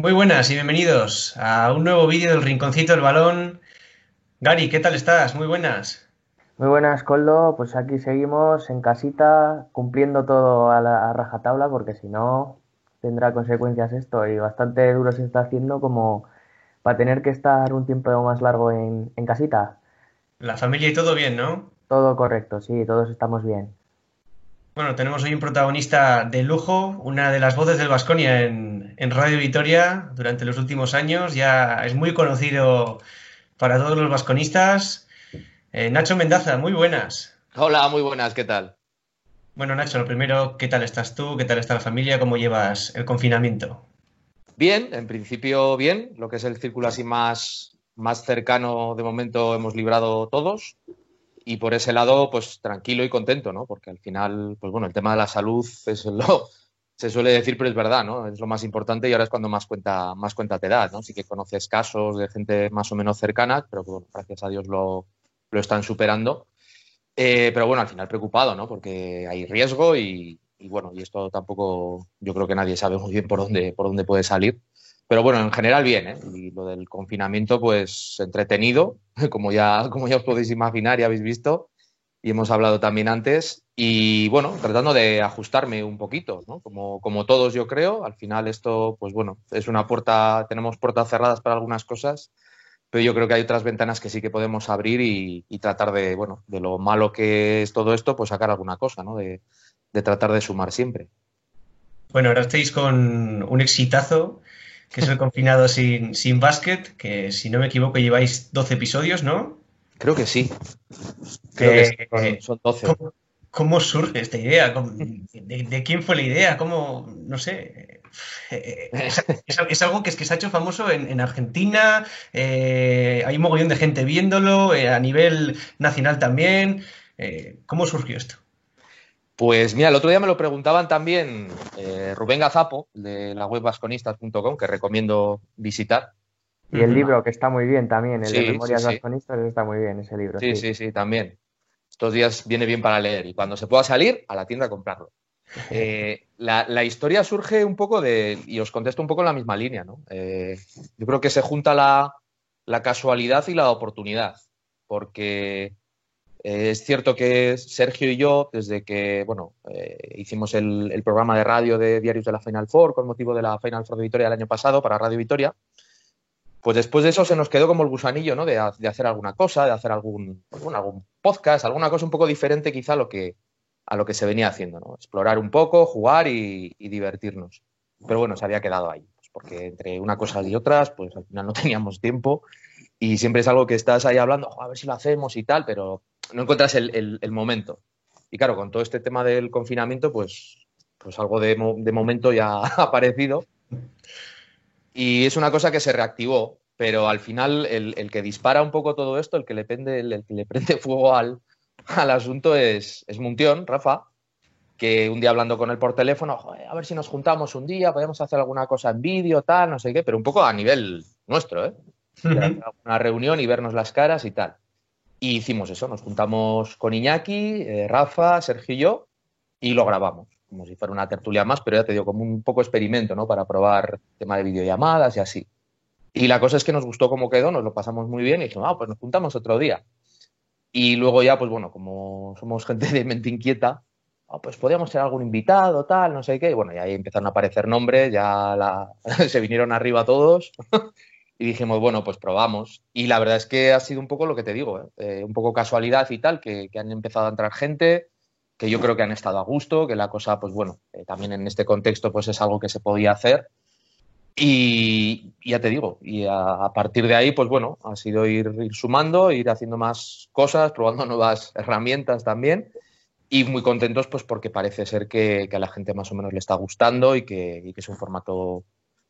Muy buenas y bienvenidos a un nuevo vídeo del Rinconcito del Balón. Gary, ¿qué tal estás? Muy buenas. Muy buenas, Coldo. Pues aquí seguimos en casita, cumpliendo todo a la rajatabla, porque si no tendrá consecuencias esto. Y bastante duro se está haciendo como para tener que estar un tiempo más largo en, en casita. La familia y todo bien, ¿no? Todo correcto, sí, todos estamos bien. Bueno, tenemos hoy un protagonista de lujo, una de las voces del Vasconia en, Radio Vitoria durante los últimos años. Ya es muy conocido para todos los vasconistas. Eh, Nacho Mendaza, muy buenas. Hola, muy buenas, ¿qué tal? Bueno, Nacho, lo primero, ¿qué tal estás tú? ¿Qué tal está la familia? ¿Cómo llevas el confinamiento? Bien, en principio bien. Lo que es el círculo así más, más cercano de momento hemos librado todos y por ese lado, pues tranquilo y contento, ¿no? Porque al final, pues bueno, el tema de la salud es lo, se suele decir, pero es verdad, ¿no? Es lo más importante y ahora es cuando más cuenta, más cuenta te da, ¿no? Sí que conoces casos de gente más o menos cercana, pero gracias a Dios lo, lo están superando. Eh, pero bueno, al final preocupado, ¿no? Porque hay riesgo y, y, bueno, y esto tampoco, yo creo que nadie sabe muy bien por dónde, por dónde puede salir. Pero bueno, en general bien, ¿eh? Y lo del confinamiento, pues entretenido, como ya, como ya os podéis imaginar y habéis visto, y hemos hablado también antes. Y bueno, tratando de ajustarme un poquito, ¿no? Como, como todos, yo creo. Al final, esto, pues bueno, es una puerta, tenemos puertas cerradas para algunas cosas, pero yo creo que hay otras ventanas que sí que podemos abrir y, tratar de, bueno, de lo malo que es todo esto, pues sacar alguna cosa, ¿no? De, de tratar de sumar siempre. Bueno, ahora estáis con un exitazo que es el confinado sin, sin básquet, que si no me equivoco lleváis 12 episodios, ¿no? Creo que sí. Creo que son, 12. ¿cómo, surge esta idea? De, quién fue la idea? ¿Cómo, no sé? Es, algo que, es que se ha hecho famoso en, Argentina, eh, hay un mogollón de gente viéndolo, eh, a nivel nacional también. Eh, ¿Cómo surgió esto? Pues mira, el otro día me lo preguntaban también eh, Rubén Gazapo, de la web vasconistas.com, que recomiendo visitar. Y el libro, que está muy bien también, el de Memorias Vasconistas, está muy bien ese libro. Sí, sí, sí, también. Estos días viene bien para leer y cuando se pueda salir, a la tienda a comprarlo. Eh, la, historia surge un poco de, y os contesto un poco en la misma línea, ¿no? Eh, yo creo que se junta la, la casualidad y la oportunidad, porque eh, es cierto que Sergio y yo, desde que bueno, eh, hicimos el, programa de radio de Diarios de la Final Four con motivo de la Final Four de Vitoria el año pasado para Radio Vitoria, pues después de eso se nos quedó como el gusanillo ¿no? de, hacer alguna cosa, de hacer algún, algún podcast, alguna cosa un poco diferente quizá a lo que, a lo que se venía haciendo, ¿no? explorar un poco, jugar y, divertirnos. Pero bueno, se había quedado ahí, pues porque entre una cosa y otras, pues al final no teníamos tiempo y siempre es algo que estás ahí hablando, a ver si lo hacemos y tal, pero no encuentras el, momento. Y claro, con todo este tema del confinamiento, pues, pues algo de, momento ya ha aparecido. Y es una cosa que se reactivó, pero al final el, que dispara un poco todo esto, el que le, prende, el, que le prende fuego al, al asunto es, es Muntión, Rafa, que un día hablando con él por teléfono, a ver si nos juntamos un día, podemos hacer alguna cosa en vídeo, tal, no sé qué, pero un poco a nivel nuestro, ¿eh? Una reunión y vernos las caras y tal. Y hicimos eso, nos juntamos con Iñaki, eh, Rafa, Sergio y yo, y lo grabamos, como si fuera una tertulia más, pero ya te digo, como un poco experimento, ¿no? Para probar tema de videollamadas y así. Y la cosa es que nos gustó cómo quedó, nos lo pasamos muy bien y dijimos, ah, pues nos juntamos otro día. Y luego ya, pues bueno, como somos gente de mente inquieta, ah, pues podíamos ser algún invitado, tal, no sé qué. Y bueno, y ahí empezaron a aparecer nombres, ya se vinieron arriba todos. Y dijimos, bueno, pues probamos. Y la verdad es que ha sido un poco lo que te digo, ¿eh? Eh, un poco casualidad y tal, que, han empezado a entrar gente, que yo creo que han estado a gusto, que la cosa, pues bueno, eh, también en este contexto, pues es algo que se podía hacer. Y, ya te digo, y a, partir de ahí, pues bueno, ha sido ir, sumando, ir haciendo más cosas, probando nuevas herramientas también. Y muy contentos, pues porque parece ser que, a la gente más o menos le está gustando y que, y que es un formato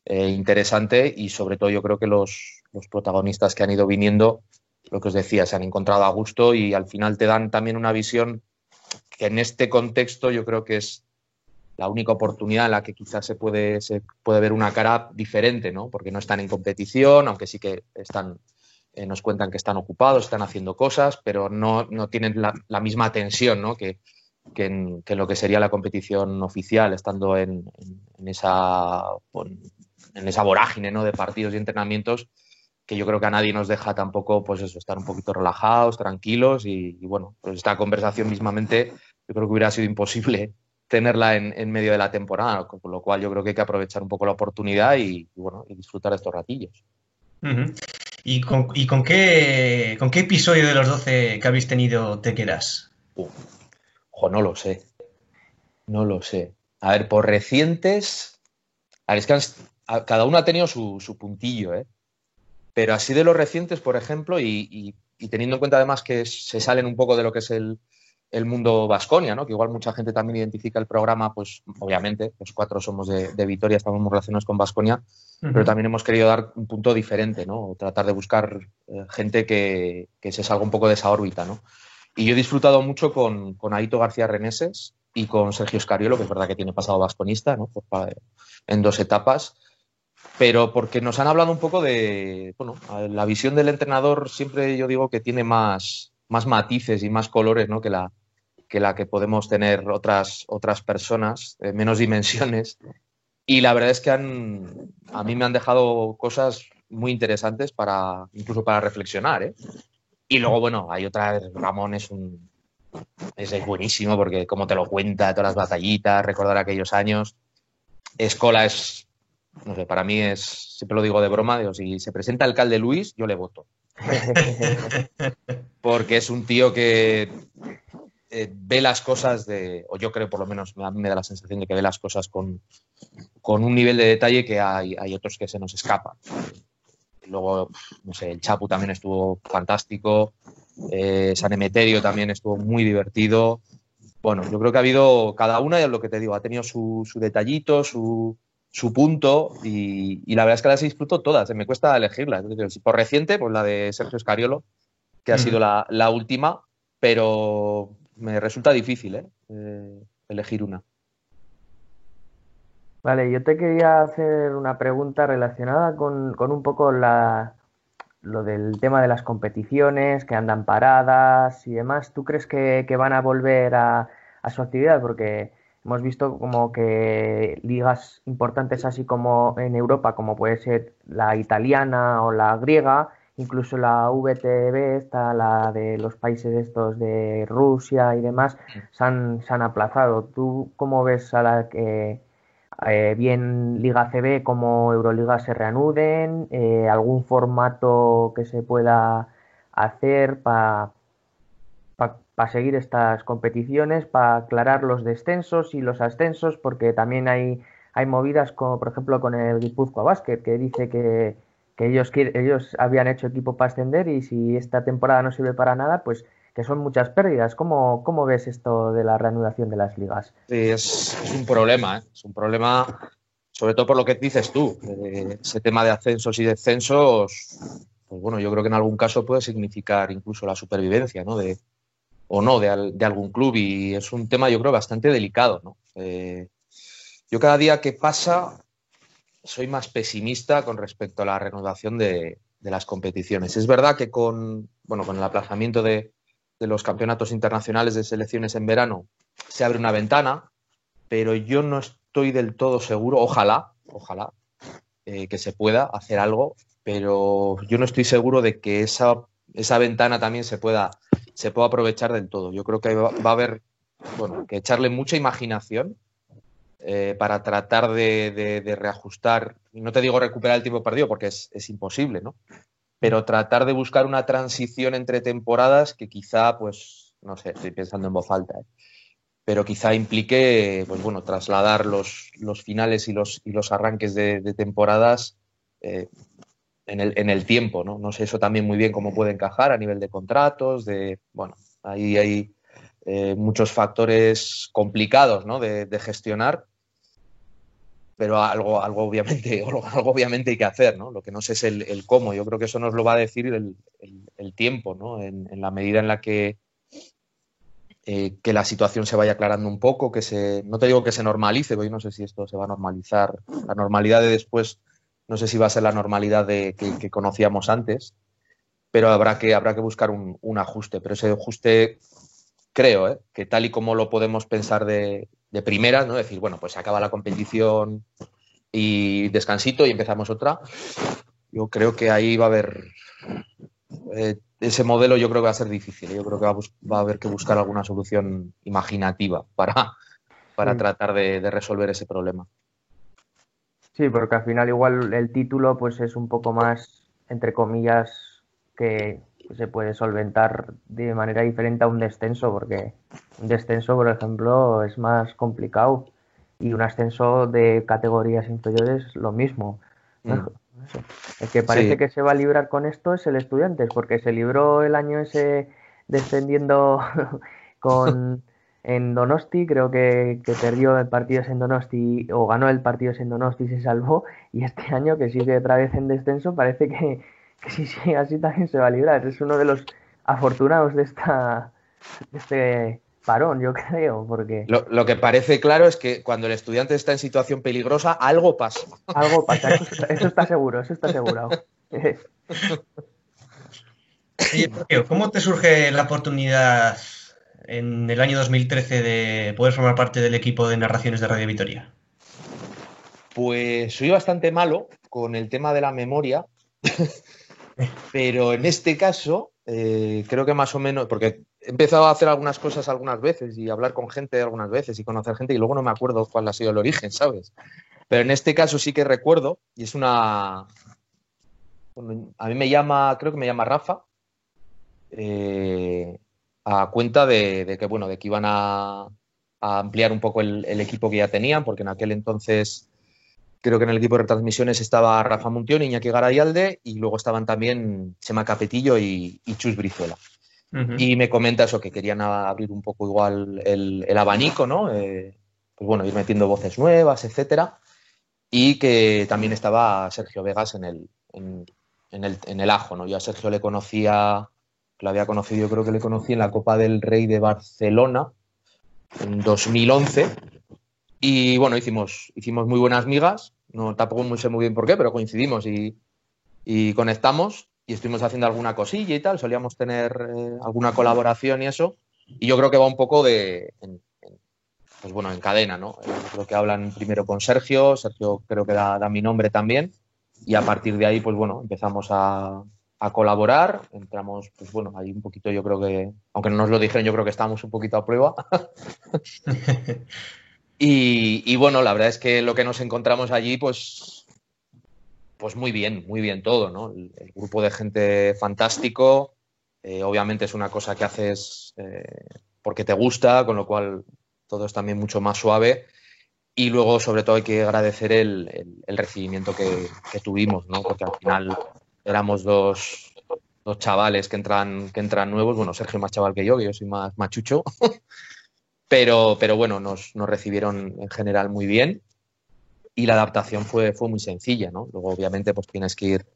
eh, interesante y sobre todo yo creo que los, protagonistas que han ido viniendo, lo que os decía, se han encontrado a gusto y al final te dan también una visión que en este contexto yo creo que es la única oportunidad en la que quizás se puede, se puede ver una cara diferente, ¿no? Porque no están en competición, aunque sí que están, eh, nos cuentan que están ocupados, están haciendo cosas, pero no, tienen la, misma tensión, ¿no? Que, que en, lo que sería la competición oficial, estando en, esa en esa vorágine ¿no? de partidos y entrenamientos que yo creo que a nadie nos deja tampoco, pues eso, estar un poquito relajados, tranquilos y, bueno, pues esta conversación mismamente yo creo que hubiera sido imposible tenerla en, medio de la temporada, con lo cual yo creo que hay que aprovechar un poco la oportunidad y, bueno, y disfrutar de estos ratillos. ¿Y, con, qué, con qué episodio de los 12 que habéis tenido te quedas? ojo, no lo sé. No lo sé. A ver, por recientes. A ver, es que cada uno ha tenido su, su puntillo, ¿eh? Pero así de los recientes, por ejemplo, y, teniendo en cuenta además que se salen un poco de lo que es el, mundo Vasconia, ¿no? que igual mucha gente también identifica el programa, pues obviamente, los cuatro somos de, Vitoria, estamos muy relacionados con Vasconia, pero también hemos querido dar un punto diferente, ¿no? tratar de buscar eh, gente que, se salga un poco de esa órbita. ¿no? Y yo he disfrutado mucho con, con Aito García Reneses y con Sergio Escariolo, que es verdad que tiene pasado vasconista ¿no? en dos etapas pero porque nos han hablado un poco de, bueno, la visión del entrenador siempre yo digo que tiene más, más matices y más colores ¿no? que, la, que la que podemos tener otras, otras personas, menos dimensiones. Y la verdad es que han, a mí me han dejado cosas muy interesantes para, incluso para reflexionar. ¿eh? Y luego, bueno, hay otra, Ramón es un, es buenísimo porque como te lo cuenta, todas las batallitas, recordar aquellos años. Escola es no sé, para mí es, siempre lo digo de broma, digo, si se presenta alcalde Luis, yo le voto. Porque es un tío que eh, ve las cosas de, o yo creo por lo menos, a mí me da la sensación de que ve las cosas con, un nivel de detalle que hay, otros que se nos escapan. Luego, no sé, el Chapu también estuvo fantástico, eh, San Emeterio también estuvo muy divertido. Bueno, yo creo que ha habido, cada una, lo que te digo, ha tenido su detallito, su, su punto y, la verdad es que las disfruto todas, me cuesta elegirlas. Por reciente, pues la de Sergio Escariolo, que ha sido la, última, pero me resulta difícil ¿eh? Eh, elegir una. Vale, yo te quería hacer una pregunta relacionada con, un poco la, lo del tema de las competiciones que andan paradas y demás. ¿Tú crees que, van a volver a, a su actividad? Porque Hemos visto como que ligas importantes así como en Europa, como puede ser la italiana o la griega, incluso la VTB, está la de los países estos de Rusia y demás, se han, se han aplazado. ¿Tú cómo ves a la que eh, bien Liga CB como Euroliga se reanuden? Eh, ¿Algún formato que se pueda hacer para para seguir estas competiciones, para aclarar los descensos y los ascensos, porque también hay, hay movidas como por ejemplo con el Guipúzcoa Basket, que dice que, ellos, ellos habían hecho equipo para ascender y si esta temporada no sirve para nada, pues que son muchas pérdidas. ¿Cómo, cómo ves esto de la reanudación de las ligas? Es, un problema, ¿eh? es un problema sobre todo por lo que dices tú, ese tema de ascensos y descensos, pues bueno, yo creo que en algún caso puede significar incluso la supervivencia, ¿no? De, o no de, algún club y es un tema yo creo bastante delicado. ¿no? Eh, yo cada día que pasa soy más pesimista con respecto a la renovación de, las competiciones. Es verdad que con, bueno, con el aplazamiento de, los campeonatos internacionales de selecciones en verano se abre una ventana, pero yo no estoy del todo seguro, ojalá, ojalá, eh, que se pueda hacer algo, pero yo no estoy seguro de que esa, esa ventana también se pueda se puede aprovechar del todo. Yo creo que va, a haber bueno, que echarle mucha imaginación eh, para tratar de, reajustar, no te digo recuperar el tiempo perdido porque es, imposible, ¿no? Pero tratar de buscar una transición entre temporadas que quizá, pues, no sé, estoy pensando en voz alta, ¿eh? pero quizá implique, pues bueno, trasladar los, los finales y los, y los arranques de, temporadas eh, en el, tiempo, ¿no? No sé eso también muy bien cómo puede encajar a nivel de contratos, de, bueno, ahí hay eh, muchos factores complicados, ¿no? De, gestionar, pero algo, algo, obviamente, algo obviamente hay que hacer, ¿no? Lo que no sé es el, cómo. Yo creo que eso nos lo va a decir el, tiempo, ¿no? En, la medida en la que, eh, que la situación se vaya aclarando un poco, que se, no te digo que se normalice, porque yo no sé si esto se va a normalizar. La normalidad de después no sé si va a ser la normalidad de, que, conocíamos antes, pero habrá que, habrá que buscar un, ajuste. Pero ese ajuste, creo, ¿eh? que tal y como lo podemos pensar de, de primera, ¿no? decir, bueno, pues se acaba la competición y descansito y empezamos otra. Yo creo que ahí va a haber eh, ese modelo yo creo que va a ser difícil. Yo creo que va a, haber que buscar alguna solución imaginativa para, para tratar de, resolver ese problema. Sí, porque al final igual el título pues es un poco más, entre comillas, que se puede solventar de manera diferente a un descenso, porque un descenso, por ejemplo, es más complicado y un ascenso de categorías inferiores lo mismo. Mm. El que parece que se va a librar con esto es el Estudiantes, porque se libró el año ese descendiendo con en Donosti, creo que, perdió el partido en Donosti o ganó el partido en Donosti y se salvó, y este año que sigue otra vez en descenso parece que, que si sigue así también se va a librar. Es uno de los afortunados de esta de este parón, yo creo, porque... Lo, que parece claro es que cuando el estudiante está en situación peligrosa, algo pasa. Algo pasa, eso está, seguro, eso está asegurado. ¿cómo te surge la oportunidad en el año 2013 de poder formar parte del equipo de narraciones de Radio Vitoria? Pues soy bastante malo con el tema de la memoria, pero en este caso eh, creo que más o menos, porque he empezado a hacer algunas cosas algunas veces y hablar con gente algunas veces y conocer gente y luego no me acuerdo cuál ha sido el origen, ¿sabes? Pero en este caso sí que recuerdo y es una... A mí me llama, creo que me llama Rafa, eh, a cuenta de, que, bueno, de que iban a, ampliar un poco el, equipo que ya tenían, porque en aquel entonces creo que en el equipo de retransmisiones estaba Rafa Muntión, Iñaki Garayalde y luego estaban también Chema Capetillo y, Chus Brizuela. Y me comenta eso, que querían abrir un poco igual el, abanico, ¿no? Eh, pues bueno, ir metiendo voces nuevas, etcétera. Y que también estaba Sergio Vegas en el, en, el, en el ajo, ¿no? Yo a Sergio le conocía, lo había conocido, yo creo que le conocí en la Copa del Rey de Barcelona en 2011 y bueno, hicimos, hicimos muy buenas migas, no, tampoco sé muy bien por qué, pero coincidimos y, conectamos y estuvimos haciendo alguna cosilla y tal, solíamos tener eh, alguna colaboración y eso. Y yo creo que va un poco de, pues bueno, en cadena, ¿no? Eh, creo que hablan primero con Sergio, Sergio creo que da, mi nombre también, y a partir de ahí, pues bueno, empezamos a, a colaborar, entramos, pues bueno, ahí un poquito yo creo que, aunque no nos lo dijeron, yo creo que estábamos un poquito a prueba. Y, bueno, la verdad es que lo que nos encontramos allí, pues, pues muy bien, muy bien todo, ¿no? El, grupo de gente fantástico, eh, obviamente es una cosa que haces eh, porque te gusta, con lo cual todo es también mucho más suave. Y luego, sobre todo, hay que agradecer el, recibimiento que, tuvimos, ¿no? Porque al final éramos dos, chavales que entran, que entran nuevos. Bueno, Sergio más chaval que yo, que yo soy más machucho. Pero, pero bueno, nos, recibieron en general muy bien y la adaptación fue, fue muy sencilla, ¿no? Luego, obviamente, pues tienes que ir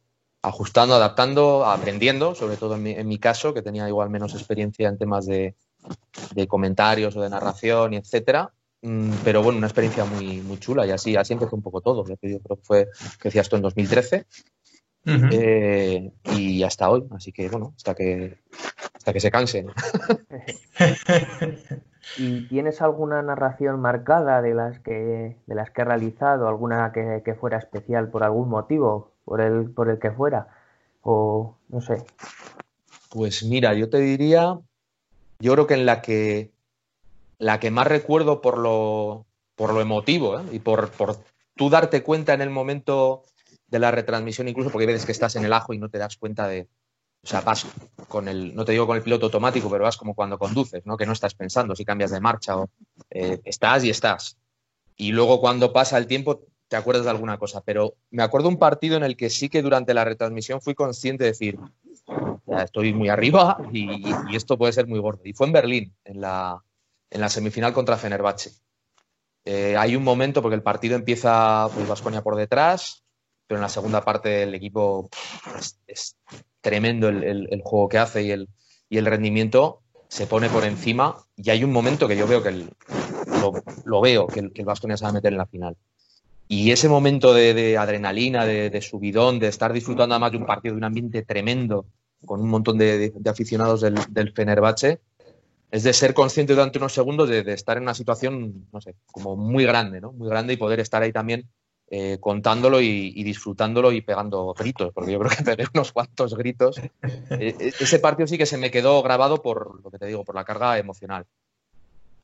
ajustando, adaptando, aprendiendo, sobre todo en mi, caso, que tenía igual menos experiencia en temas de, comentarios o de narración y etcétera. Mm, pero bueno, una experiencia muy, muy chula y así, así empezó un poco todo. Yo creo que fue, que decías tú, en 2013 eh, y hasta hoy. Así que bueno, hasta que, hasta que se cansen. ¿Y tienes alguna narración marcada de las que, de las que he realizado, alguna que, fuera especial por algún motivo, por el, por el que fuera? O no sé. Pues mira, yo te diría, yo creo que en la que la que más recuerdo por lo, por lo emotivo ¿eh? y por, por tú darte cuenta en el momento de la retransmisión, incluso porque ves que estás en el ajo y no te das cuenta de, o sea, vas con el, no te digo con el piloto automático, pero vas como cuando conduces, ¿no? Que no estás pensando si cambias de marcha o eh, estás y estás. Y luego cuando pasa el tiempo te acuerdas de alguna cosa. Pero me acuerdo un partido en el que sí que durante la retransmisión fui consciente de decir, ya estoy muy arriba y, esto puede ser muy gordo. Y fue en Berlín, en la, en la semifinal contra Fenerbahce. Eh, hay un momento, porque el partido empieza pues Vasconia por detrás, pero en la segunda parte el equipo es tremendo el, juego que hace y el, y el, rendimiento, se pone por encima y hay un momento que yo veo que lo, veo, que el, que el se va a meter en la final. Y ese momento de, adrenalina, de, subidón, de estar disfrutando además de un partido, de un ambiente tremendo, con un montón de, aficionados del, del, Fenerbahce, es de ser consciente durante unos segundos de, estar en una situación, no sé, como muy grande, ¿no? Muy grande y poder estar ahí también eh, contándolo y, disfrutándolo y pegando gritos, porque yo creo que pegué unos cuantos gritos. E, ese partido sí que se me quedó grabado por lo que te digo, por la carga emocional.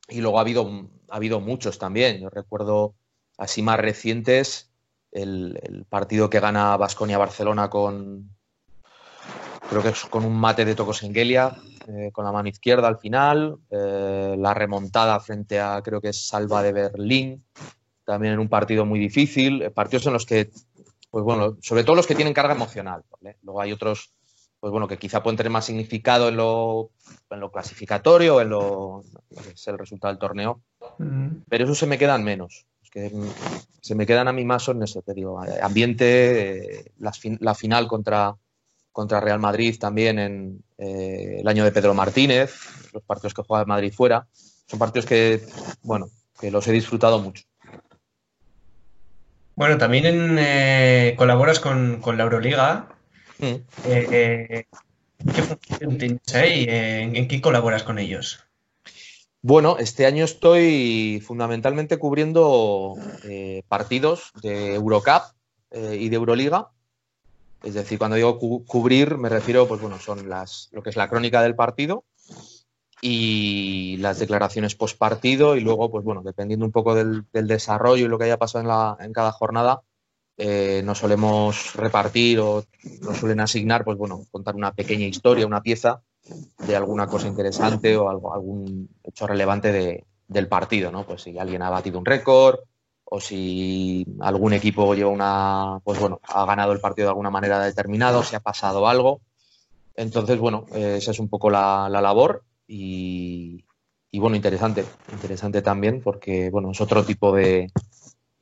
Y luego ha habido, ha habido muchos también. Yo recuerdo así más recientes el, partido que gana Basconia Barcelona con creo que con un mate de Tocosengelia eh, con la mano izquierda al final, eh, la remontada frente a creo que es Salva de Berlín, también en un partido muy difícil, eh, partidos en los que, pues bueno, sobre todo los que tienen carga emocional, luego hay otros, pues bueno, que quizá pueden tener más significado en lo, en lo clasificatorio, en lo, que es el resultado del torneo, pero eso se me quedan menos. Que se me quedan a mí más son eso, te digo, ambiente, la, final contra, contra Real Madrid también en eh, el año de Pedro Martínez, los partidos que juega Madrid fuera, son partidos que, bueno, que los he disfrutado mucho. Bueno, también eh, colaboras con, la Euroliga. Mm. Eh, ¿Qué función tienes ahí? ¿En qué colaboras con ellos? Bueno, este año estoy fundamentalmente cubriendo eh, partidos de Eurocup eh, y de Euroliga. Es decir, cuando digo cubrir, me refiero, pues bueno, son las, lo que es la crónica del partido y las declaraciones post partido y luego, pues bueno, dependiendo un poco del, desarrollo y lo que haya pasado en, la, en cada jornada, eh, nos solemos repartir o nos suelen asignar, pues bueno, contar una pequeña historia, una pieza de alguna cosa interesante o algo, algún hecho relevante del partido, ¿no? Pues si alguien ha batido un récord o si algún equipo lleva una, pues bueno, ha ganado el partido de alguna manera determinada o si ha pasado algo. Entonces, bueno, esa es un poco la, labor y, bueno, interesante, interesante también porque, bueno, es otro tipo de,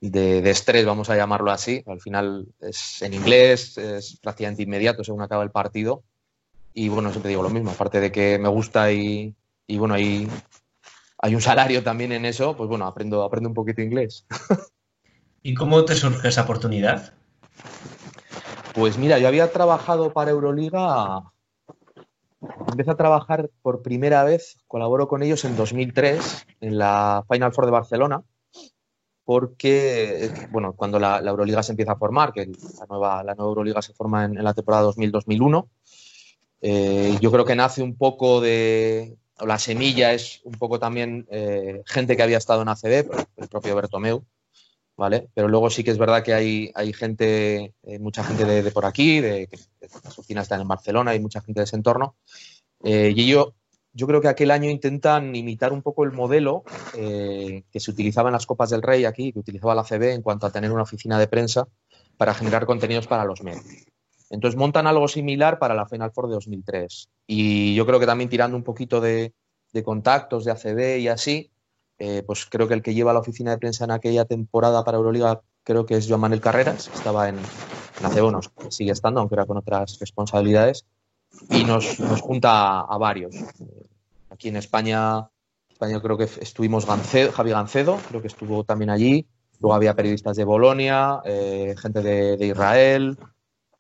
de, estrés, vamos a llamarlo así. Al final es en inglés, es prácticamente inmediato según acaba el partido y bueno, siempre digo lo mismo, aparte de que me gusta y, bueno, hay, hay un salario también en eso, pues bueno, aprendo, aprendo un poquito inglés. ¿Y cómo te surge esa oportunidad? Pues mira, yo había trabajado para Euroliga, empecé a trabajar por primera vez, colaboro con ellos en 2003, en la Final Four de Barcelona, porque, bueno, cuando la, Euroliga se empieza a formar, que la nueva, la nueva Euroliga se forma en, la temporada 2000-2001, eh, yo creo que nace un poco de, la semilla es un poco también eh, gente que había estado en ACB, el propio Bertomeu, ¿vale? Pero luego sí que es verdad que hay, gente, eh, mucha gente de, por aquí, de, que las oficinas están en Barcelona, hay mucha gente de ese entorno. y yo, yo creo que aquel año intentan imitar un poco el modelo que se utilizaba en las Copas del Rey aquí, que utilizaba la ACB en cuanto a tener una oficina de prensa para generar contenidos para los medios. Entonces montan algo similar para la Final Four de 2003. Y yo creo que también tirando un poquito de, contactos de ACB y así, eh, pues creo que el que lleva la oficina de prensa en aquella temporada para Euroliga creo que es Joan Manuel Carreras, estaba en, en ACB, sigue estando, aunque era con otras responsabilidades, y nos, junta a, varios. Aquí en España, España creo que estuvimos Javi Gancedo, creo que estuvo también allí, luego había periodistas de Bolonia, eh, gente de Israel,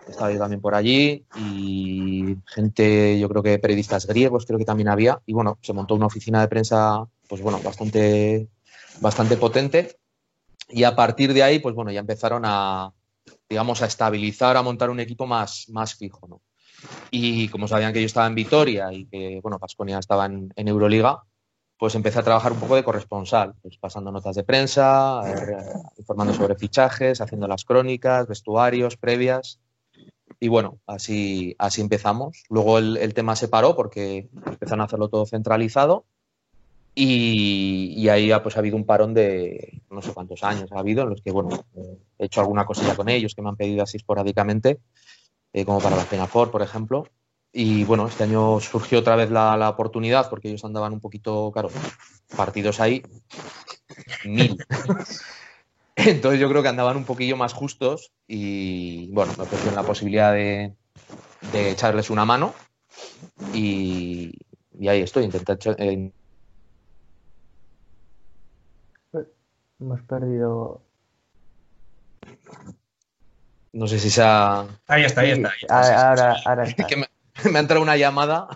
estaba yo también por allí y gente, yo creo que periodistas griegos, creo que también había. Y bueno, se montó una oficina de prensa, pues bueno, bastante, bastante potente. Y a partir de ahí, pues bueno, ya empezaron a, digamos, a estabilizar, a montar un equipo más, más fijo, ¿no? Y como sabían que yo estaba en Vitoria y que, bueno, Pasconia estaba en, Euroliga, pues empecé a trabajar un poco de corresponsal, pues pasando notas de prensa, eh, informando sobre fichajes, haciendo las crónicas, vestuarios, previas. Y bueno, así, así empezamos. Luego el, tema se paró porque empezaron a hacerlo todo centralizado y, ahí ha, pues, ha habido un parón de no sé cuántos años ha habido en los que, bueno, he hecho alguna cosilla con ellos que me han pedido así esporádicamente, eh, como para la Pena Ford, por ejemplo. Y bueno, este año surgió otra vez la, la, oportunidad porque ellos andaban un poquito, claro, partidos ahí, mil. Entonces yo creo que andaban un poquillo más justos y bueno, me ofrecieron la posibilidad de, echarles una mano y, ahí estoy, intentando... Eh, Hemos perdido... No sé si se ha... Ahí está, ahí está. Ahora, ahora está. me, ha entrado una llamada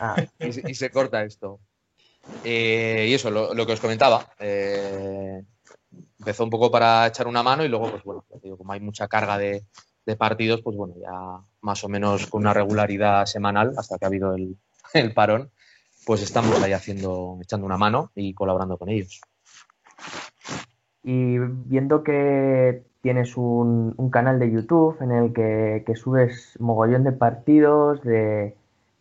ah. y, se corta esto. Eh, y eso, lo, que os comentaba. Eh, empezó un poco para echar una mano y luego, pues bueno, como hay mucha carga de, partidos, pues bueno, ya más o menos con una regularidad semanal, hasta que ha habido el, parón, pues estamos ahí haciendo, echando una mano y colaborando con ellos. Y viendo que tienes un, canal de YouTube en el que, subes mogollón de partidos de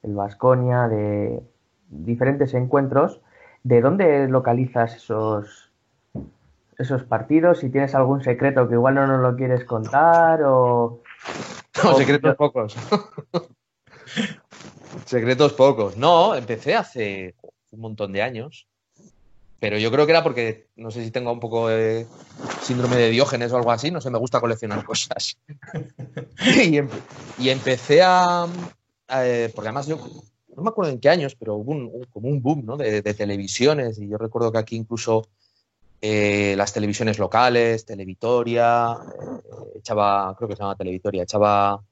el Vasconia, de diferentes encuentros, ¿de dónde localizas esos, esos partidos, si tienes algún secreto que igual no nos lo quieres contar o... No, secretos pocos. secretos pocos. No, empecé hace un montón de años, pero yo creo que era porque, no sé si tengo un poco de síndrome de Diógenes o algo así, no sé, me gusta coleccionar cosas. y, empecé a, eh, porque además yo no me acuerdo en qué años, pero hubo como un boom ¿no? de, televisiones y yo recuerdo que aquí incluso eh, las televisiones locales, Televitoria, eh, echaba, creo que se llama Televitoria, echaba,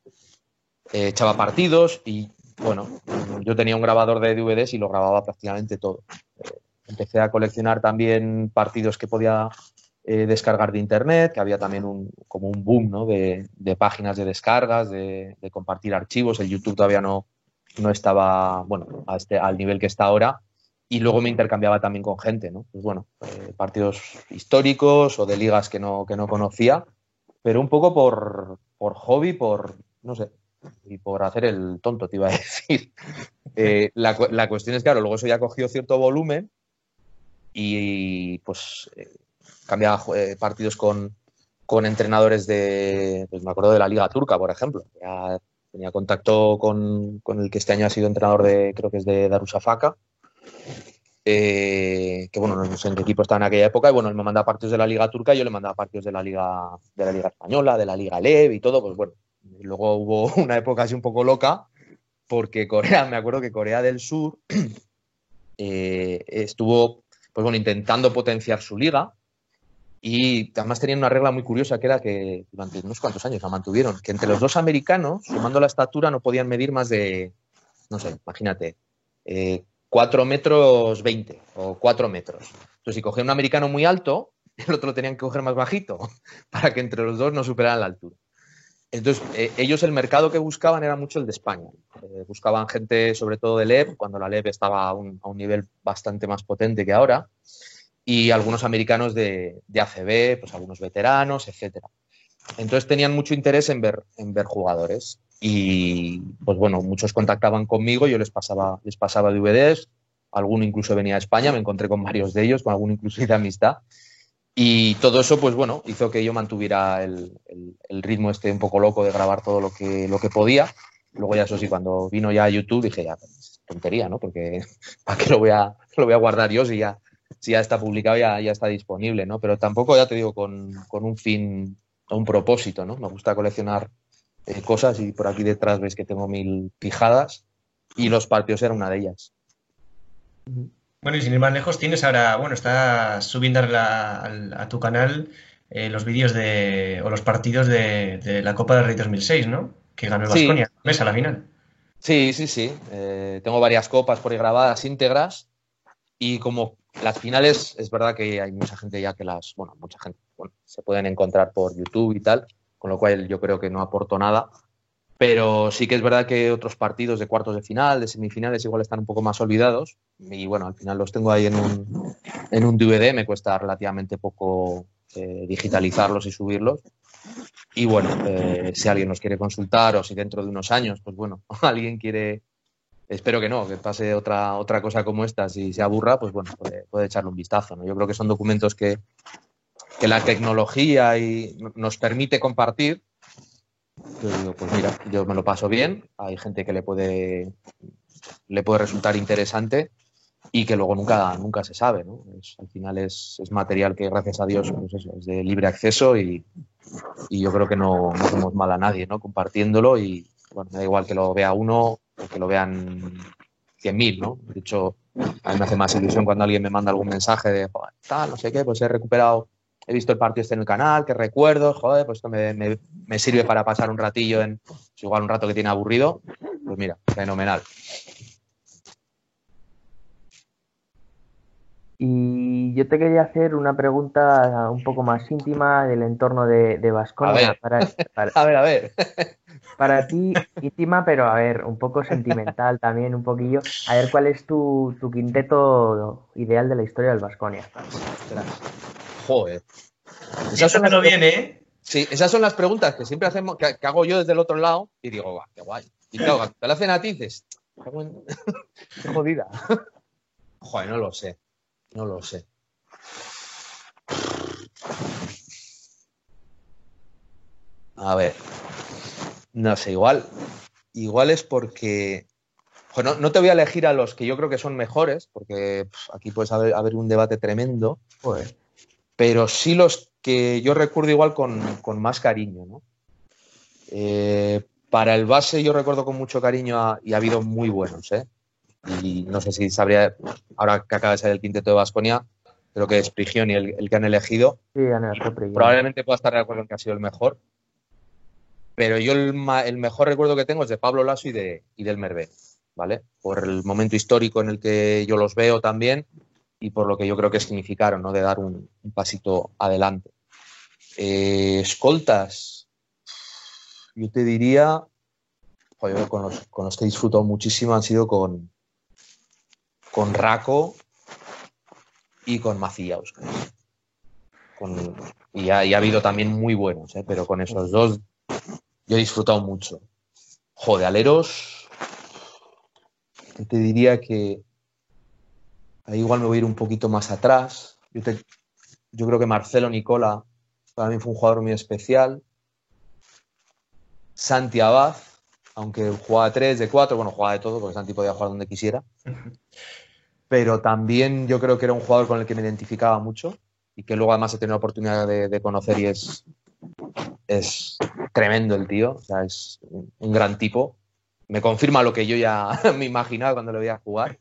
echaba partidos y bueno, yo tenía un grabador de DVDs y lo grababa prácticamente todo. Empecé a coleccionar también partidos que podía descargar de internet, que había también un, como un boom ¿no? de, páginas de descargas, de, compartir archivos. El YouTube todavía no, no estaba bueno, este, al nivel que está ahora y luego me intercambiaba también con gente, ¿no? Pues bueno, eh, partidos históricos o de ligas que no, que no conocía, pero un poco por, hobby, por, no sé, y por hacer el tonto, te iba a decir. Eh, la, cuestión es, claro, luego eso ya ha cogido cierto volumen y pues eh, cambiaba partidos con, entrenadores de, pues me acuerdo de la Liga Turca, por ejemplo. Tenía contacto con, con, el que este año ha sido entrenador de, creo que es de Darussafaka eh, que bueno, no sé en qué equipo estaba en aquella época, y bueno, él me mandaba partidos de la Liga Turca y yo le mandaba partidos de la Liga, de la Liga Española, de la Liga Lev y todo, pues bueno, luego hubo una época así un poco loca, porque Corea, me acuerdo que Corea del Sur eh, estuvo, pues bueno, intentando potenciar su liga, y además tenían una regla muy curiosa que era que durante unos cuantos años la mantuvieron, que entre los dos americanos, sumando la estatura, no podían medir más de, no sé, imagínate, eh, 4 metros 20 o 4 metros. Entonces, si cogía un americano muy alto, el otro lo tenían que coger más bajito para que entre los dos no superaran la altura. Entonces, eh, ellos el mercado que buscaban era mucho el de España. Eh, buscaban gente, sobre todo de LEB, cuando la LEB estaba a un, nivel bastante más potente que ahora, y algunos americanos de, de ACB, pues algunos veteranos, etc. Entonces tenían mucho interés en ver, en ver jugadores. Y pues bueno, muchos contactaban conmigo, yo les pasaba, les pasaba DVDs, alguno incluso venía a España, me encontré con varios de ellos, con alguno incluso de amistad. Y todo eso, pues bueno, hizo que yo mantuviera el, ritmo este un poco loco de grabar todo lo que, lo que podía. Luego ya eso sí, cuando vino ya a YouTube dije, ya, pues, tontería, ¿no? Porque ¿para qué lo voy a, lo voy a guardar yo si ya, si ya está publicado, ya, ya está disponible, ¿no? Pero tampoco, ya te digo, con, con un fin, un propósito, ¿no? Me gusta coleccionar eh, cosas y por aquí detrás ves que tengo mil pijadas y los partidos eran una de ellas. Bueno, y sin ir más lejos, tienes ahora, bueno, estás subiendo a, tu canal eh, los vídeos de, o los partidos de, la Copa del Rey 2006, ¿no? Que ganó el Vasconia, ves a la final. Sí, sí, sí. Eh, tengo varias copas por ahí grabadas íntegras y como las finales, es verdad que hay mucha gente ya que las, bueno, mucha gente, bueno, se pueden encontrar por YouTube y tal, con lo cual yo creo que no aporto nada. Pero sí que es verdad que otros partidos de cuartos de final, de semifinales, igual están un poco más olvidados. Y bueno, al final los tengo ahí en un, en un DVD, me cuesta relativamente poco eh, digitalizarlos y subirlos. Y bueno, eh, si alguien nos quiere consultar o si dentro de unos años, pues bueno, alguien quiere, espero que no, que pase otra, otra cosa como esta, si se aburra, pues bueno, puede, puede echarle un vistazo. ¿no? Yo creo que son documentos que, que la tecnología y nos permite compartir, yo digo, pues mira, yo me lo paso bien, hay gente que le puede, le puede resultar interesante y que luego nunca, nunca se sabe. ¿no? al final es, material que gracias a Dios pues es de libre acceso y, yo creo que no, no, hacemos mal a nadie ¿no? compartiéndolo y bueno, me da igual que lo vea uno o que lo vean 100.000, ¿no? De hecho, a mí me hace más ilusión cuando alguien me manda algún mensaje de, tal, no sé qué, pues he recuperado he visto el partido este en el canal, que recuerdo, joder, pues esto me, sirve para pasar un ratillo en, pues igual un rato que tiene aburrido, pues mira, fenomenal. Y yo te quería hacer una pregunta un poco más íntima del entorno de Vasconia. Para, a ver, a ver. Para ti, íntima, pero a ver, un poco sentimental también, un poquillo. A ver, ¿cuál es tu, quinteto ideal de la historia del Vasconia? Joder. Eso no viene, ¿eh? Sí, esas son las preguntas que siempre hacemos, que, hago yo desde el otro lado y digo, guau, qué guay. Y claro, te la hacen a ti dices, qué jodida. Joder, no lo sé. No lo sé. A ver. No sé, igual. Igual es porque. Bueno, no te voy a elegir a los que yo creo que son mejores, porque aquí puedes haber, un debate tremendo. Pero sí los que yo recuerdo igual con, más cariño, ¿no? Eh, para el base yo recuerdo con mucho cariño y ha habido muy buenos, ¿eh? Y no sé si sabría, ahora que acaba de salir el quinteto de Vasconia, creo que es Prigioni el, el que han elegido. Sí, han elegido Probablemente pueda estar de acuerdo en que ha sido el mejor. Pero yo el, mejor recuerdo que tengo es de Pablo Lasso y, de, y del Mervé, ¿vale? Por el momento histórico en el que yo los veo también y por lo que yo creo que significaron, ¿no? De dar un, pasito adelante. Eh, escoltas, yo te diría, con, los, con que he disfrutado muchísimo han sido con, con Raco y con Macías. y, ha, habido también muy buenos, ¿eh? pero con esos dos yo he disfrutado mucho. Joder, aleros. te diría que ahí igual me voy a ir un poquito más atrás. Yo, creo que Marcelo Nicola para mí fue un jugador muy especial. Santi Abad, aunque jugaba 3 de 4, bueno, jugaba de todo, porque Santi podía jugar donde quisiera. Pero también yo creo que era un jugador con el que me identificaba mucho y que luego además he tenido la oportunidad de conocer y es tremendo el tío, o sea, es un gran tipo. Me confirma lo que yo ya me imaginaba cuando lo veía jugar.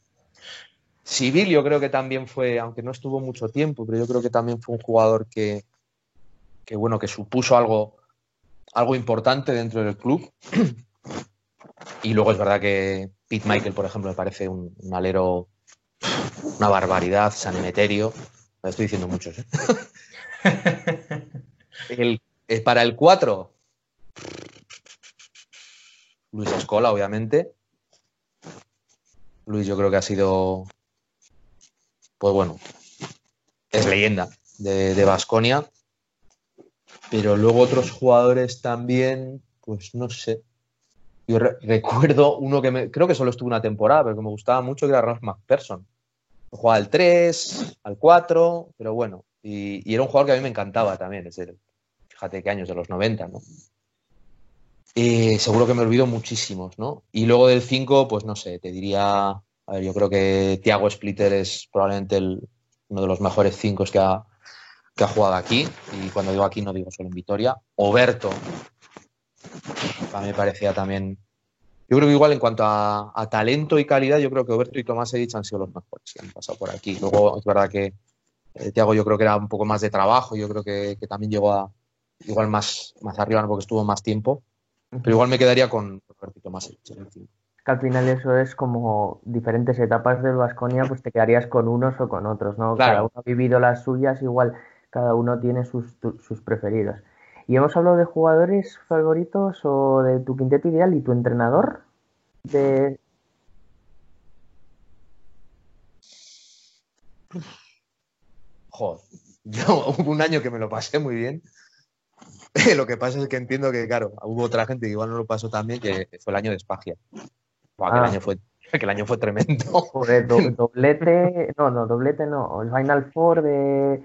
Civil yo creo que también fue, aunque no estuvo mucho tiempo, pero yo creo que también fue un jugador que, que bueno, que supuso algo, algo importante dentro del club. Y luego es verdad que Pete Michael, por ejemplo, me parece un, alero, una barbaridad, San Emeterio. Me estoy diciendo muchos. ¿eh? el eh, para el 4, Luis Escola, obviamente. Luis yo creo que ha sido, pues bueno, es leyenda de Vasconia. pero luego otros jugadores también, pues no sé. Yo recuerdo uno que me, creo que solo estuvo una temporada, pero que me gustaba mucho, que era Ralph McPherson. Jugaba al 3, al 4, pero bueno. Y, era un jugador que a mí me encantaba también. Es el, fíjate qué años, de los 90, ¿no? Eh, seguro que me olvido muchísimos, ¿no? Y luego del 5, pues no sé, te diría, a ver, yo creo que Thiago Splitter es probablemente uno de los mejores 5 que ha, que ha jugado aquí, y cuando digo aquí no digo solo en Vitoria. Oberto, a mí me parecía también, yo creo que igual en cuanto a, talento y calidad, yo creo que Oberto y Tomás Edich han sido los mejores que han pasado por aquí. Luego es verdad que eh, Thiago yo creo que era un poco más de trabajo, yo creo que también llegó a, igual más, más arriba, porque estuvo más tiempo, pero igual me quedaría con repito, más que al final eso es como diferentes etapas del Vasconia, pues te quedarías con unos o con otros, ¿no? Cada uno ha vivido las suyas, igual cada uno tiene sus, sus preferidos. Y hemos hablado de jugadores favoritos o de tu quinteto ideal y tu entrenador de... Joder, yo hubo un año que me lo pasé muy bien lo que pasa es que entiendo que, claro, hubo otra gente que igual no lo pasó también, que fue el año de Spagia. aquel, ah. año fue, el año fue tremendo. doblete, no, no, doblete no. El Final Four de,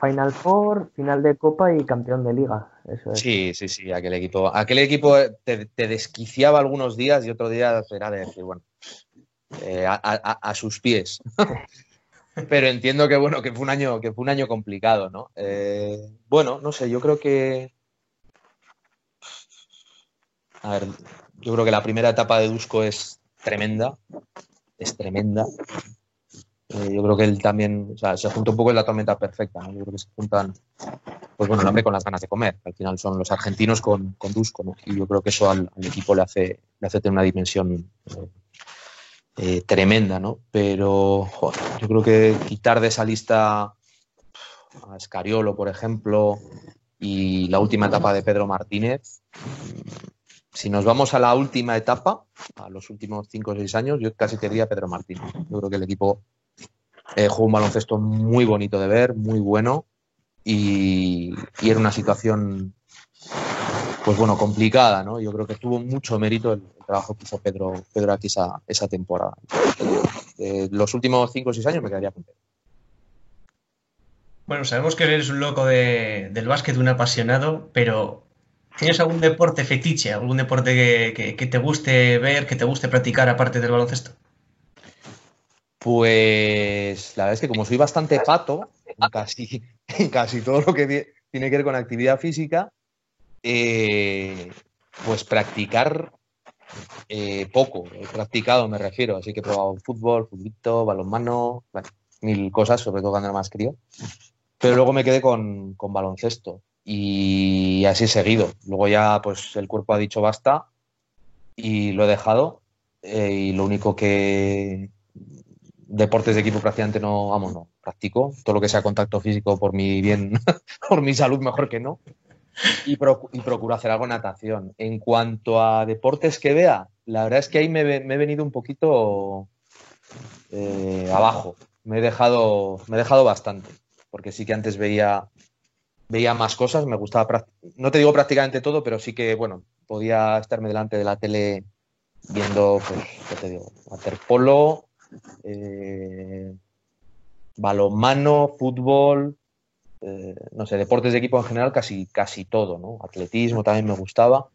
Final Four, final de Copa y campeón de Liga. Eso Sí, sí, sí, aquel equipo. Aquel equipo te, desquiciaba algunos días y otro día era de decir, bueno, eh, a, sus pies. Pero entiendo que bueno, que fue un año, que fue un año complicado, ¿no? Eh, bueno, no sé, yo creo que a ver, yo creo que la primera etapa de Dusko es tremenda, es tremenda. Eh, yo creo que él también, o sea, se junta un poco en la tormenta perfecta, ¿no? Yo creo que se juntan, pues bueno, el hambre con las ganas de comer. Al final son los argentinos con, con Dusko, ¿no? Y yo creo que eso al, equipo le hace, le hace tener una dimensión eh, eh, tremenda, ¿no? Pero yo creo que quitar de esa lista a Escariolo, por ejemplo, y la última etapa de Pedro Martínez. Si nos vamos a la última etapa, a los últimos cinco o seis años, yo casi te diría Pedro Martínez. Yo creo que el equipo eh, jugó un baloncesto muy bonito de ver, muy bueno, y, era una situación, pues bueno, complicada, ¿no? Yo creo que tuvo mucho mérito el, trabajo que hizo Pedro, aquí esa, esa temporada. Eh, los últimos cinco o seis años me quedaría con Pedro. Bueno, sabemos que eres un loco del básquet, un apasionado, pero ¿tienes algún deporte fetiche, algún deporte que, te guste ver, que te guste practicar aparte del baloncesto? Pues la verdad es que como soy bastante pato en casi, casi todo lo que tiene que ver con actividad física, eh, pues practicar eh, poco. He practicado, me refiero, así que he probado fútbol, futbolito, balonmano, mil cosas, sobre todo cuando era más crío. Pero luego me quedé con, baloncesto y así he seguido. Luego ya pues el cuerpo ha dicho basta y lo he dejado. Eh, y lo único que deportes de equipo prácticamente no, vamos, no, practico. Todo lo que sea contacto físico por mi bien, por mi salud mejor que no. Y, procuro hacer algo en natación. En cuanto a deportes que vea, la verdad es que ahí me, he venido un poquito eh, abajo. Me he, dejado, me he dejado bastante porque sí que antes veía, veía más cosas, me gustaba, no te digo prácticamente todo, pero sí que, bueno, podía estarme delante de la tele viendo, pues, ¿qué te digo? Waterpolo, eh, balonmano, fútbol, eh, no sé, deportes de equipo en general, casi, casi todo, ¿no? Atletismo también me gustaba,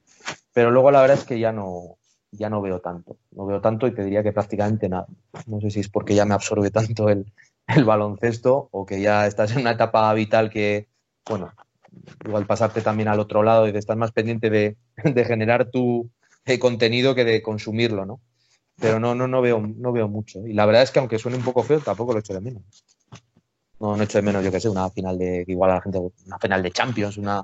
pero luego la verdad es que ya no, ya no veo tanto, no veo tanto y te diría que prácticamente nada. No sé si es porque ya me absorbe tanto el, el baloncesto o que ya estás en una etapa vital que, bueno, igual pasarte también al otro lado y de estar más pendiente de, generar tu eh, contenido que de consumirlo, ¿no? Pero no, no, no, veo, no veo mucho. Y la verdad es que aunque suene un poco feo, tampoco lo echo de menos. No, no echo de menos, yo que sé, una final de, igual a la gente, una final de Champions, una...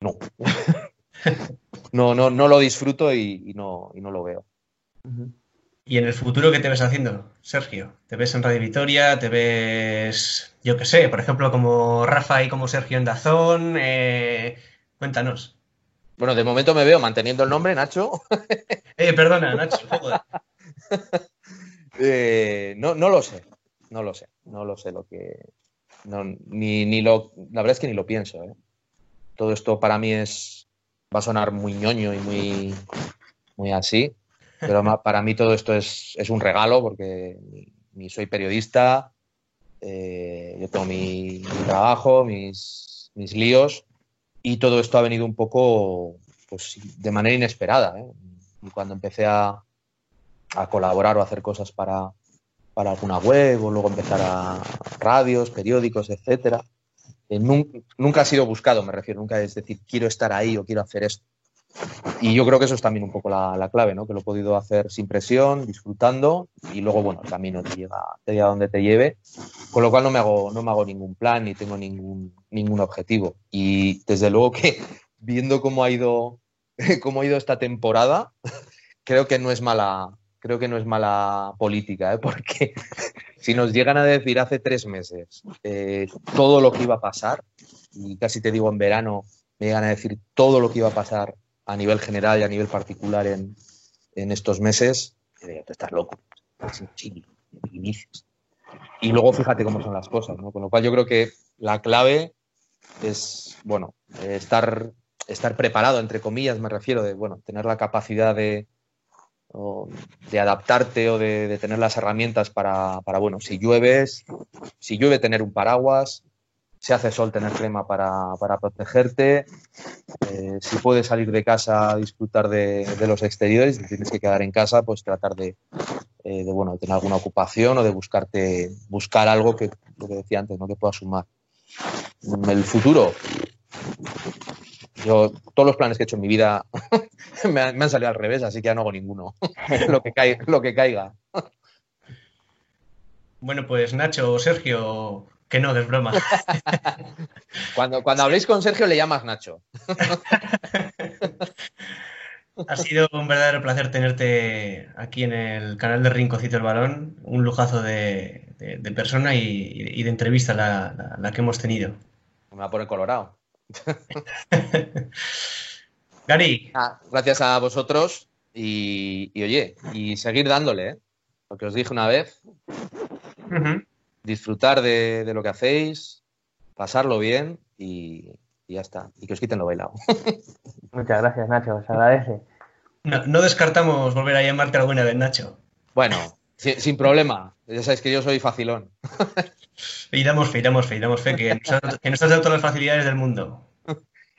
No. no, no, no lo disfruto y, no, y no lo veo. ¿Y en el futuro qué te ves haciendo, Sergio? ¿Te ves en Radio Vitoria? ¿Te ves, yo qué sé, por ejemplo, como Rafa y como Sergio en Dazón? Eh, cuéntanos. Bueno, de momento me veo manteniendo el nombre, Nacho. eh, perdona, Nacho. eh, no, no lo sé, no lo sé, no lo sé lo que... ni, ni lo, la verdad es que ni lo pienso. ¿eh? Todo esto para mí es... va a sonar muy ñoño y muy, muy así pero para mí todo esto es, un regalo porque soy periodista, eh, yo tengo mi, trabajo, mis, líos y todo esto ha venido un poco pues, de manera inesperada. ¿eh? Y cuando empecé a, colaborar o a hacer cosas para, alguna web o luego empezar a radios, periódicos, etcétera, eh, nunca, ha sido buscado, me refiero, nunca es decir, quiero estar ahí o quiero hacer esto. Y yo creo que eso es también un poco la, clave, ¿no? Que lo he podido hacer sin presión, disfrutando y luego, bueno, el camino te lleva, te lleva donde te lleve, con lo cual no me hago, no me hago ningún plan ni tengo ningún, ningún objetivo. Y desde luego que viendo cómo ha ido, cómo ha ido esta temporada, creo que no es mala, creo que no es mala política, ¿eh? porque si nos llegan a decir hace tres meses eh, todo lo que iba a pasar, y casi te digo en verano, me llegan a decir todo lo que iba a pasar a nivel general y a nivel particular en, estos meses, te estás loco, estás en Y luego fíjate cómo son las cosas, ¿no? Con lo cual yo creo que la clave es, bueno, estar, estar preparado, entre comillas, me refiero, de, bueno, tener la capacidad de, de adaptarte o de, tener las herramientas para, para, bueno, si llueves, si llueve tener un paraguas, si hace sol tener crema para, protegerte, eh, si puedes salir de casa disfrutar de, los exteriores, si tienes que quedar en casa, pues tratar de, eh, de, bueno, tener alguna ocupación o de buscarte, buscar algo que, lo que decía antes, ¿no? que pueda sumar. El futuro, yo todos los planes que he hecho en mi vida me, han, salido al revés, así que ya no hago ninguno. lo, que caiga, lo que caiga. Bueno, pues Nacho Sergio, que no, es broma. cuando, cuando habléis con Sergio le llamas Nacho. ha sido un verdadero placer tenerte aquí en el canal de Rincocito el Balón. Un lujazo de, de, persona y, de entrevista la, que hemos tenido. Me va a poner colorado. Gary. Ah, gracias a vosotros y, oye, y seguir dándole, ¿eh? lo que os dije una vez. Disfrutar de, lo que hacéis, pasarlo bien y, ya está. Y que os quiten lo bailado. Muchas gracias, Nacho, os agradece. No, descartamos volver a llamarte alguna vez, Nacho. Bueno, sin, problema. Ya sabéis que yo soy facilón. Y damos fe, damos fe, damos fe, que, que nos has dado todas las facilidades del mundo.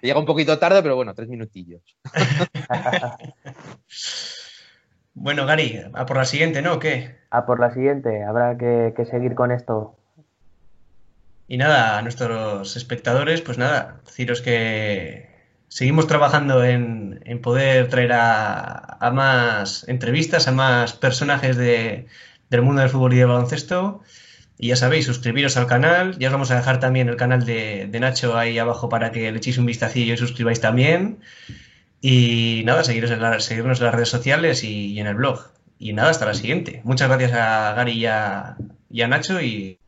Llega un poquito tarde, pero bueno, tres minutillos. bueno, Gary, a por la siguiente, ¿no? ¿Qué? A por la siguiente, habrá que, seguir con esto. Y nada, a nuestros espectadores, pues nada, deciros que seguimos trabajando en, poder traer a, más entrevistas, a más personajes del mundo del fútbol y del baloncesto. Y ya sabéis, suscribiros al canal. Ya os vamos a dejar también el canal de, Nacho ahí abajo para que le echéis un vistacillo y suscribáis también. Y nada, seguiros en seguirnos en las redes sociales y, en el blog. Y nada, hasta la siguiente. Muchas gracias a Gary y a, Nacho y...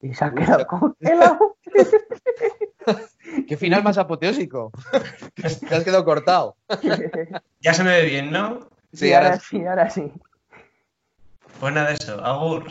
Y se ha quedado congelado. Qué final más apoteósico. Te has quedado cortado. ya se me ve bien, ¿no? Sí, ahora, sí, ahora sí. Pues nada, eso, agur.